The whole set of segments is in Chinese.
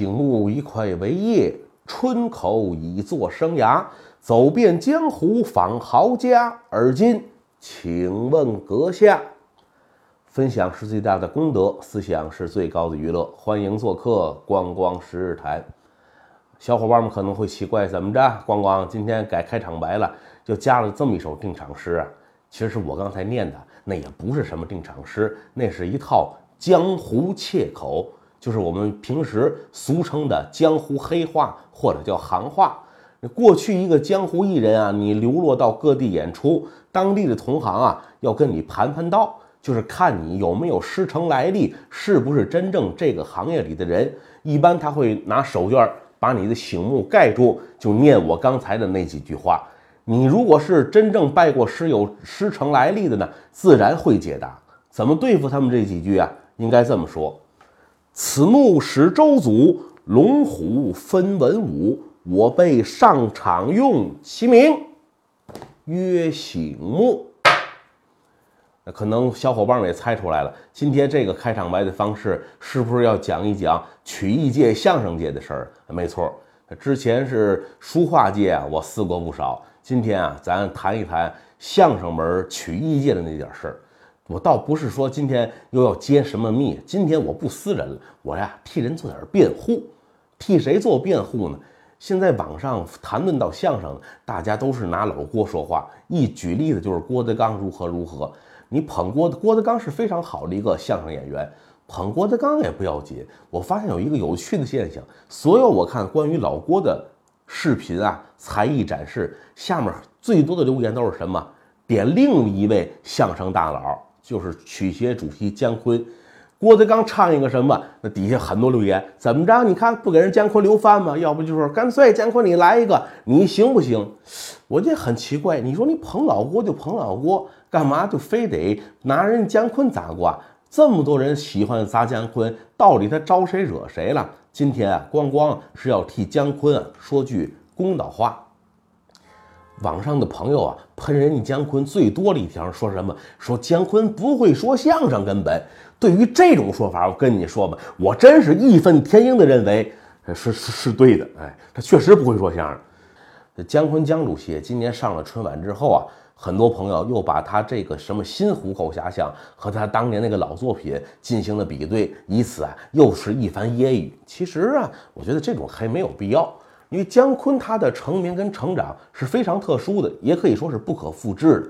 醒目一块为业，春口已作生涯。走遍江湖访豪家，而今请问阁下，分享是最大的功德，思想是最高的娱乐。欢迎做客光光十日谈。小伙伴们可能会奇怪，怎么着？光光今天改开场白了，就加了这么一首定场诗啊？其实是我刚才念的，那也不是什么定场诗，那是一套江湖切口，就是我们平时俗称的江湖黑话或者叫行话。过去一个江湖艺人啊，你流落到各地演出，当地的同行啊要跟你盘盘道，就是看你有没有师承来历，是不是真正这个行业里的人。一般他会拿手绢把你的醒目盖住，就念我刚才的那几句话。你如果是真正拜过师、有师承来历的呢，自然会解答。怎么对付他们这几句啊？应该这么说：此木始周祖，龙虎分文武。我辈上场用其名曰醒目。那可能小伙伴们也猜出来了，今天这个开场白的方式是不是要讲一讲曲艺界、相声界的事儿？没错，之前是书画界啊，我试过不少。今天啊，咱谈一谈相声门曲艺界的那点事儿。我倒不是说今天又要揭什么密，今天我不撕人了，我呀替人做点辩护。替谁做辩护呢？现在网上谈论到相声，大家都是拿老郭说话。一举例子就是郭德纲如何如何。你捧郭郭德纲是非常好的一个相声演员，捧郭德纲也不要紧。我发现有一个有趣的现象，所有我看关于老郭的视频啊，才艺展示下面最多的留言都是什么？点另一位相声大佬，就是曲协主席姜昆。郭德纲唱一个什么？那底下很多留言，怎么着？你看不给人姜昆留饭吗？要不就是干脆姜昆你来一个，你行不行？我觉得很奇怪。你说你捧老郭就捧老郭，干嘛就非得拿人姜昆砸挂？这么多人喜欢砸姜昆，到底他招谁惹谁了？今天啊，光光是要替姜昆啊说句公道话。网上的朋友啊，喷人家姜昆最多的一条说什么？说姜昆不会说相声，根本。对于这种说法，我跟你说吧，我真是义愤填膺的认为是是是对的。哎，他确实不会说相声。姜昆姜主席今年上了春晚之后啊，很多朋友又把他这个什么新虎口遐想和他当年那个老作品进行了比对，以此啊又是一番揶揄。其实啊，我觉得这种还没有必要，因为姜昆他的成名跟成长是非常特殊的，也可以说是不可复制的。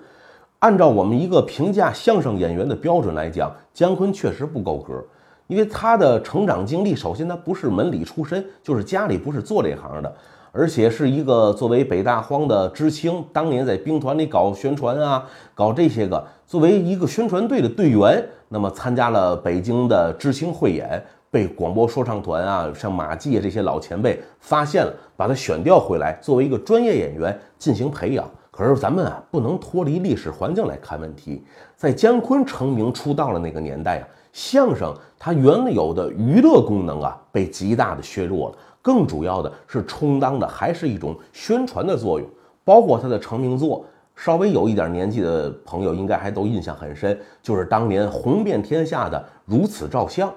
按照我们一个评价相声演员的标准来讲，姜昆确实不够格，因为他的成长经历，首先他不是门里出身，就是家里不是做这行的，而且是一个作为北大荒的知青，当年在兵团里搞宣传啊，搞这些个，作为一个宣传队的队员，那么参加了北京的知青汇演，被广播说唱团啊，像马季这些老前辈发现了，把他选调回来，作为一个专业演员进行培养。可是咱们啊，不能脱离历史环境来看问题。在姜昆成名出道的那个年代啊，相声它原有的娱乐功能啊，被极大的削弱了。更主要的是充当的还是一种宣传的作用。包括他的成名作，稍微有一点年纪的朋友应该还都印象很深，就是当年红遍天下的《如此照相》。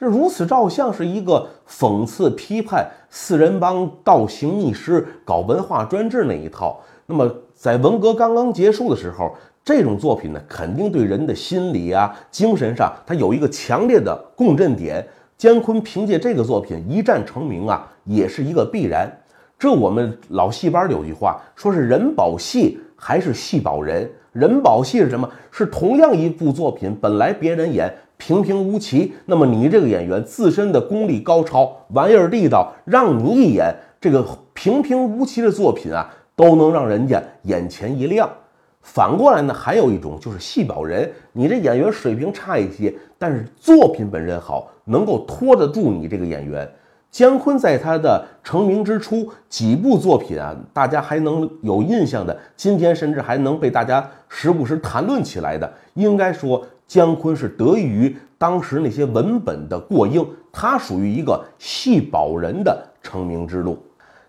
这《如此照相》是一个讽刺批判四人帮倒行逆施、搞文化专制那一套。那么。在文革刚刚结束的时候，这种作品呢，肯定对人的心理啊、精神上，它有一个强烈的共振点。姜昆凭借这个作品一战成名啊，也是一个必然。这我们老戏班有句话，说是人保戏还是戏保人？人保戏是什么？是同样一部作品，本来别人演平平无奇，那么你这个演员自身的功力高超，玩意儿地道，让你一演这个平平无奇的作品啊。都能让人家眼前一亮。反过来呢，还有一种就是戏保人，你这演员水平差一些，但是作品本身好，能够拖得住你这个演员。姜昆在他的成名之初，几部作品啊，大家还能有印象的，今天甚至还能被大家时不时谈论起来的，应该说姜昆是得益于当时那些文本的过硬，他属于一个戏保人的成名之路。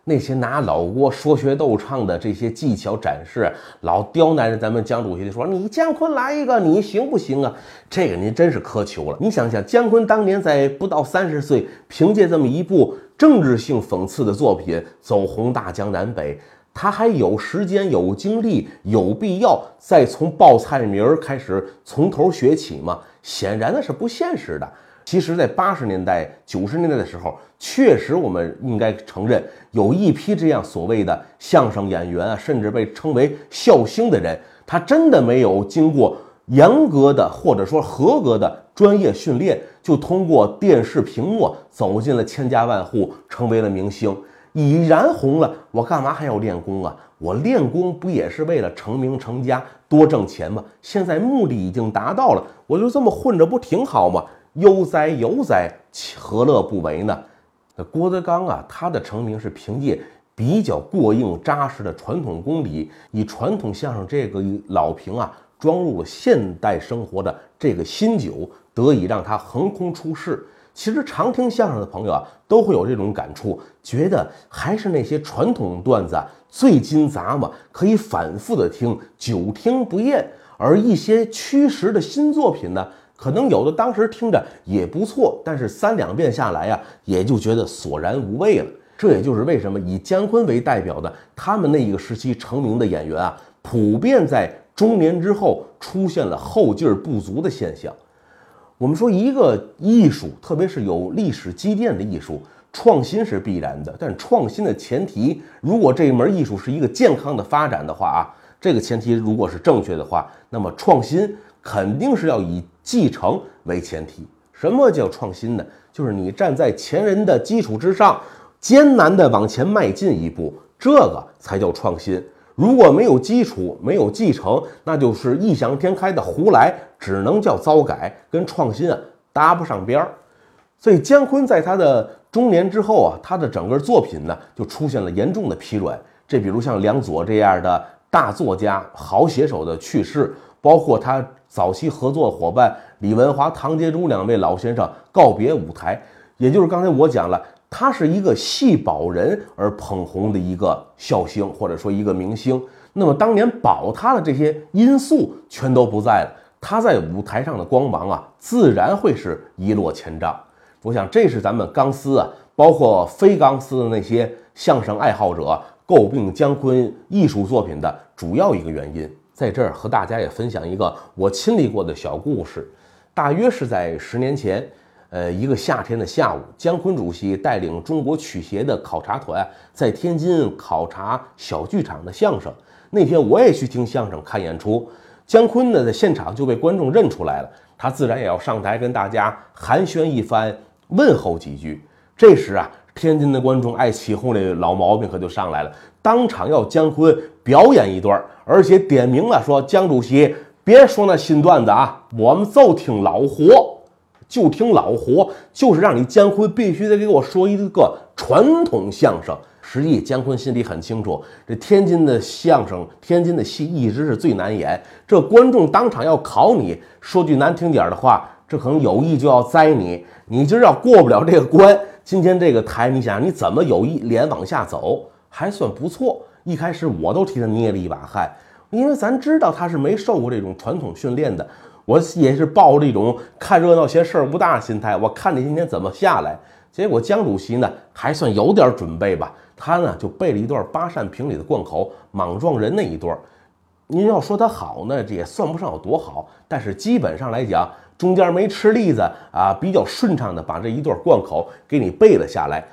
那些拿老郭说学逗唱的这些技巧展示，老刁难着咱们姜主席的说：“你姜昆来一个，你行不行啊？”这个您真是苛求了。你想想，姜昆当年在不到三十岁，凭借这么一部政治性讽刺的作品走红大江南北，他还有时间、有精力、有必要再从报菜名开始从头学起吗？显然那是不现实的。其实，在八十年代、九十年代的时候，确实我们应该承认，有一批这样所谓的相声演员啊，甚至被称为笑星的人，他真的没有经过严格的或者说合格的专业训练。就通过电视屏幕走进了千家万户，成为了明星，已然红了。我干嘛还要练功啊？我练功不也是为了成名成家、多挣钱吗？现在目的已经达到了，我就这么混着不挺好吗？悠哉悠哉，何乐不为呢？那郭德纲啊，他的成名是凭借比较过硬扎实的传统功底，以传统相声这个老瓶啊，装入了现代生活的这个新酒。得以让他横空出世。其实常听相声的朋友啊，都会有这种感触，觉得还是那些传统段子啊最金杂嘛，可以反复的听，久听不厌。而一些驱时的新作品呢，可能有的当时听着也不错，但是三两遍下来呀，也就觉得索然无味了。这也就是为什么以姜昆为代表的他们那一个时期成名的演员啊，普遍在中年之后出现了后劲儿不足的现象。我们说一个艺术，特别是有历史积淀的艺术，创新是必然的。但创新的前提，如果这一门艺术是一个健康的发展的话啊，这个前提如果是正确的话，那么创新肯定是要以继承为前提。什么叫创新呢？就是你站在前人的基础之上，艰难的往前迈进一步，这个才叫创新。如果没有基础，没有继承，那就是异想天开的胡来，只能叫糟改，跟创新啊搭不上边儿。所以姜昆在他的中年之后啊，他的整个作品呢就出现了严重的疲软。这比如像梁左这样的大作家、好写手的去世，包括他早期合作伙伴李文华、唐杰忠两位老先生告别舞台，也就是刚才我讲了。他是一个戏保人而捧红的一个笑星，或者说一个明星。那么当年保他的这些因素全都不在了，他在舞台上的光芒啊，自然会是一落千丈。我想这是咱们钢丝啊，包括非钢丝的那些相声爱好者诟病姜昆艺术作品的主要一个原因。在这儿和大家也分享一个我亲历过的小故事，大约是在十年前。呃，一个夏天的下午，姜昆主席带领中国曲协的考察团在天津考察小剧场的相声。那天我也去听相声看演出，姜昆呢在现场就被观众认出来了，他自然也要上台跟大家寒暄一番，问候几句。这时啊，天津的观众爱起哄的老毛病可就上来了，当场要姜昆表演一段，而且点名了说：“姜主席别说那新段子啊，我们就听老活。”就听老活，就是让你姜昆必须得给我说一个传统相声。实际姜昆心里很清楚，这天津的相声、天津的戏一直是最难演。这观众当场要考你，说句难听点的话，这可能有意就要栽你。你今儿要过不了这个关，今天这个台，你想你怎么有一脸往下走？还算不错。一开始我都替他捏了一把汗，因为咱知道他是没受过这种传统训练的。我也是抱着一种看热闹嫌事儿不大的心态，我看你今天怎么下来。结果江主席呢还算有点准备吧，他呢就背了一段八扇屏里的贯口莽撞人那一段。您要说他好呢，这也算不上有多好，但是基本上来讲，中间没吃栗子啊，比较顺畅的把这一段贯口给你背了下来，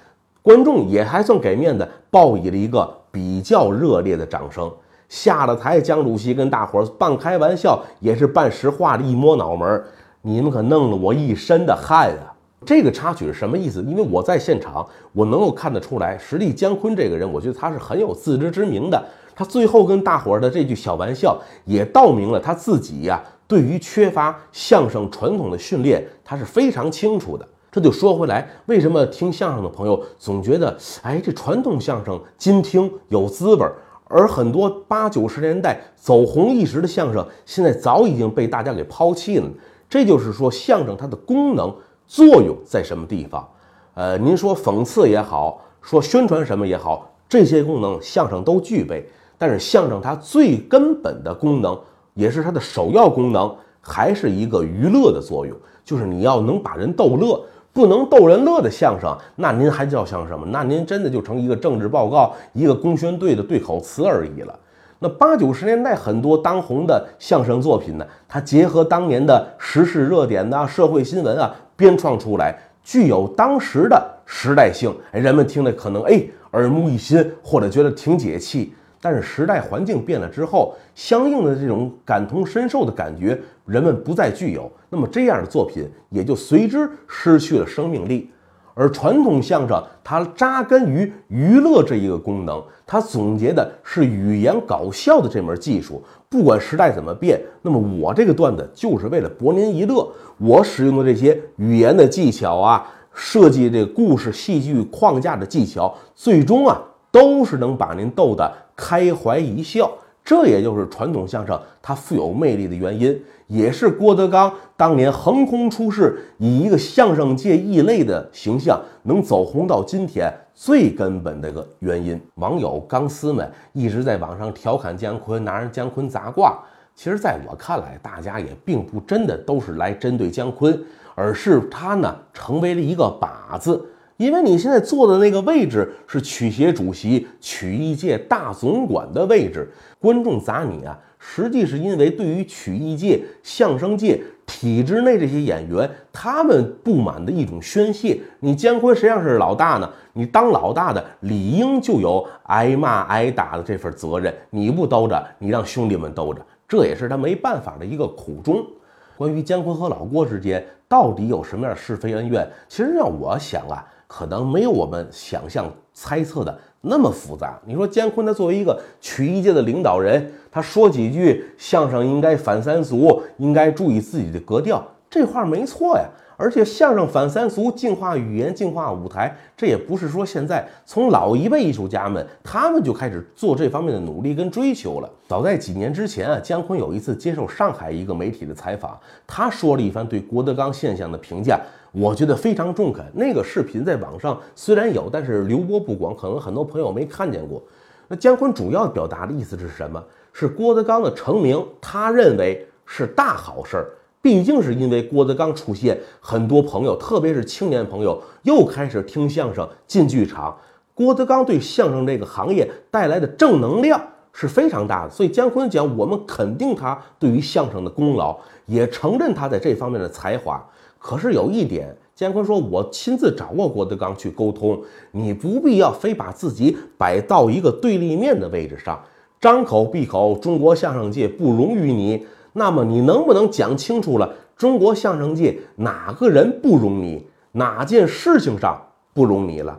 观众也还算给面子，报以了一个比较热烈的掌声。下了台，江主席跟大伙儿半开玩笑，也是半实话的一摸脑门：“你们可弄了我一身的汗啊！”这个插曲是什么意思？因为我在现场，我能够看得出来，实力姜昆这个人，我觉得他是很有自知之明的。他最后跟大伙儿的这句小玩笑，也道明了他自己呀，对于缺乏相声传统的训练，他是非常清楚的。这就说回来，为什么听相声的朋友总觉得，哎，这传统相声精听有滋味儿？而很多八九十年代走红一时的相声，现在早已经被大家给抛弃了。这就是说，相声它的功能作用在什么地方？呃，您说讽刺也好，说宣传什么也好，这些功能相声都具备。但是相声它最根本的功能，也是它的首要功能，还是一个娱乐的作用，就是你要能把人逗乐。不能逗人乐的相声，那您还叫相声吗？那您真的就成一个政治报告、一个公宣队的对口词而已了。那八九十年代很多当红的相声作品呢，它结合当年的时事热点呐、社会新闻啊，编创出来，具有当时的时代性。哎，人们听了可能哎耳目一新，或者觉得挺解气。但是时代环境变了之后，相应的这种感同身受的感觉，人们不再具有，那么这样的作品也就随之失去了生命力。而传统相声它扎根于娱乐这一个功能，它总结的是语言搞笑的这门技术。不管时代怎么变，那么我这个段子就是为了博您一乐。我使用的这些语言的技巧啊，设计这个故事戏剧框架的技巧，最终啊都是能把您逗得开怀一笑。这也就是传统相声它富有魅力的原因。也是郭德纲当年横空出世，以一个相声界异类的形象能走红到今天最根本的一个原因。网友钢丝们一直在网上调侃姜昆，拿人姜昆砸挂。其实，在我看来，大家也并不真的都是来针对姜昆，而是他呢成为了一个靶子。因为你现在坐的那个位置是曲协主席、曲艺界大总管的位置，观众砸你啊！实际是因为对于曲艺界、相声界体制内这些演员，他们不满的一种宣泄。你姜昆实际上是老大呢，你当老大的理应就有挨骂挨打的这份责任。你不兜着，你让兄弟们兜着，这也是他没办法的一个苦衷。关于姜昆和老郭之间到底有什么样的是非恩怨，其实让我想啊，可能没有我们想象猜测的。那么复杂，你说姜昆他作为一个曲艺界的领导人，他说几句相声应该反三俗，应该注意自己的格调，这话没错呀。而且相声反三俗，净化语言，净化舞台，这也不是说现在从老一辈艺术家们他们就开始做这方面的努力跟追求了。早在几年之前啊，姜昆有一次接受上海一个媒体的采访，他说了一番对郭德纲现象的评价。我觉得非常中肯。那个视频在网上虽然有，但是流播不广，可能很多朋友没看见过。那姜昆主要表达的意思是什么？是郭德纲的成名，他认为是大好事儿。毕竟是因为郭德纲出现，很多朋友，特别是青年朋友，又开始听相声、进剧场。郭德纲对相声这个行业带来的正能量是非常大的。所以姜昆讲，我们肯定他对于相声的功劳，也承认他在这方面的才华。可是有一点，姜昆说：“我亲自找过郭德纲去沟通，你不必要非把自己摆到一个对立面的位置上，张口闭口中国相声界不容于你。那么你能不能讲清楚了？中国相声界哪个人不容你？哪件事情上不容你了？”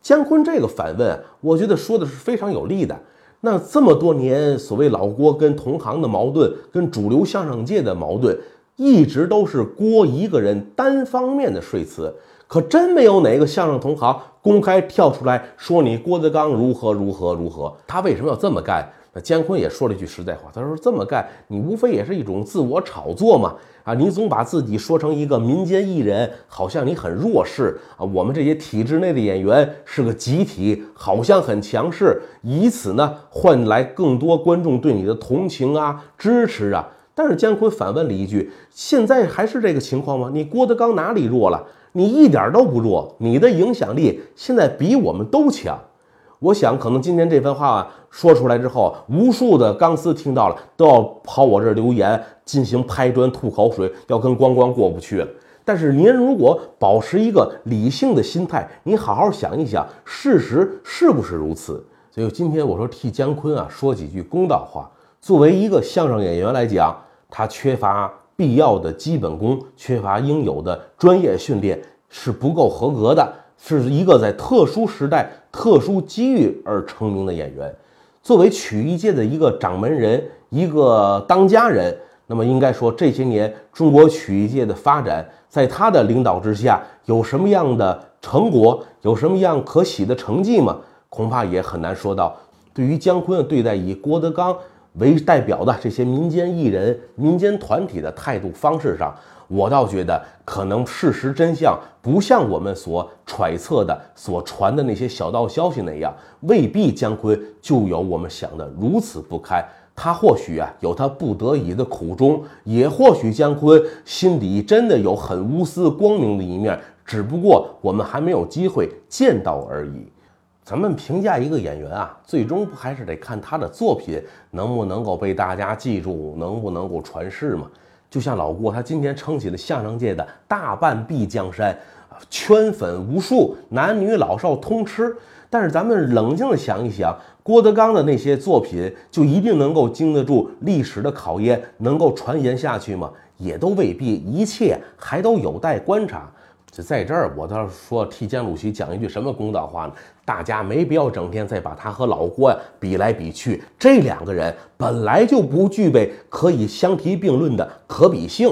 姜昆这个反问，我觉得说的是非常有力的。那这么多年，所谓老郭跟同行的矛盾，跟主流相声界的矛盾。一直都是郭一个人单方面的说辞，可真没有哪个相声同行公开跳出来说你郭德纲如何如何如何。他为什么要这么干？那姜昆也说了一句实在话，他说这么干，你无非也是一种自我炒作嘛。啊，你总把自己说成一个民间艺人，好像你很弱势啊。我们这些体制内的演员是个集体，好像很强势，以此呢换来更多观众对你的同情啊、支持啊。但是姜昆反问了一句：“现在还是这个情况吗？你郭德纲哪里弱了？你一点都不弱，你的影响力现在比我们都强。”我想，可能今天这番话说出来之后，无数的钢丝听到了，都要跑我这儿留言，进行拍砖吐口水，要跟光光过不去了。但是您如果保持一个理性的心态，你好好想一想，事实是不是如此？所以今天我说替姜昆啊说几句公道话。作为一个相声演员来讲，他缺乏必要的基本功，缺乏应有的专业训练，是不够合格的，是一个在特殊时代、特殊机遇而成名的演员。作为曲艺界的一个掌门人、一个当家人，那么应该说这些年中国曲艺界的发展，在他的领导之下，有什么样的成果，有什么样可喜的成绩吗？恐怕也很难说到。对于姜昆对待，以郭德纲。为代表的这些民间艺人、民间团体的态度方式上，我倒觉得可能事实真相不像我们所揣测的、所传的那些小道消息那样，未必姜昆就有我们想的如此不堪。他或许啊有他不得已的苦衷，也或许姜昆心底真的有很无私光明的一面，只不过我们还没有机会见到而已。咱们评价一个演员啊，最终不还是得看他的作品能不能够被大家记住，能不能够传世吗？就像老郭，他今天撑起了相声界的大半壁江山，圈粉无数，男女老少通吃。但是咱们冷静的想一想，郭德纲的那些作品就一定能够经得住历史的考验，能够传言下去吗？也都未必，一切还都有待观察。就在这儿，我倒是说替江主席讲一句什么公道话呢？大家没必要整天再把他和老郭呀比来比去，这两个人本来就不具备可以相提并论的可比性。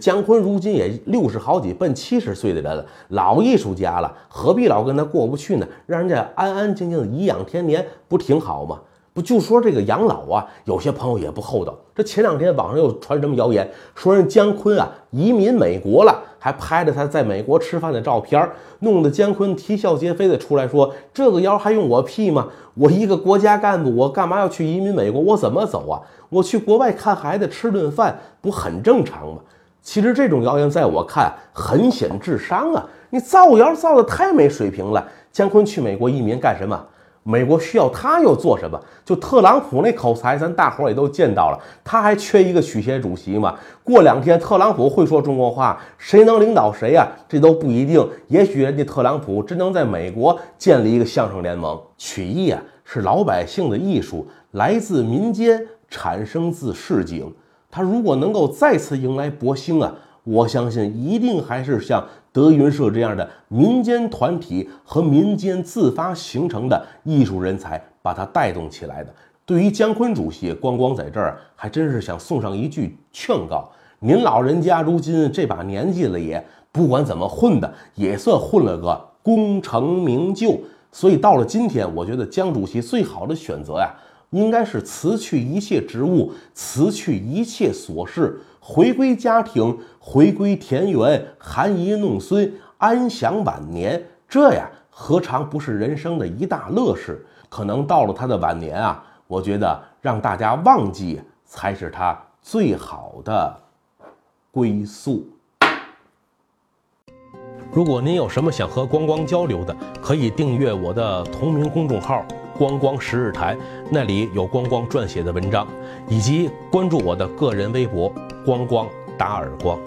姜昆如今也六十好几，奔七十岁的人了，老艺术家了，何必老跟他过不去呢？让人家安安静静的颐养天年，不挺好吗？不就说这个养老啊？有些朋友也不厚道。这前两天网上又传什么谣言，说人姜昆啊移民美国了，还拍着他在美国吃饭的照片，弄得姜昆啼笑皆非的出来说：“这个谣还用我辟吗？我一个国家干部，我干嘛要去移民美国？我怎么走啊？我去国外看孩子吃顿饭，不很正常吗？”其实这种谣言在我看很显智商啊！你造谣造的太没水平了。姜昆去美国移民干什么？美国需要他又做什么？就特朗普那口才，咱大伙儿也都见到了。他还缺一个曲协主席吗？过两天特朗普会说中国话，谁能领导谁呀？这都不一定。也许人家特朗普真能在美国建立一个相声联盟。曲艺啊，是老百姓的艺术，来自民间，产生自市井。他如果能够再次迎来博兴啊，我相信一定还是像德云社这样的民间团体和民间自发形成的艺术人才把它带动起来的。对于姜昆主席，光光在这儿还真是想送上一句劝告：您老人家如今这把年纪了，也不管怎么混的，也算混了个功成名就。所以到了今天，我觉得姜主席最好的选择呀。应该是辞去一切职务，辞去一切琐事，回归家庭，回归田园，含饴弄孙，安享晚年。这呀，何尝不是人生的一大乐事？可能到了他的晚年啊，我觉得让大家忘记才是他最好的归宿。如果您有什么想和光光交流的，可以订阅我的同名公众号。光光十日台，那里有光光撰写的文章，以及关注我的个人微博“光光打耳光”。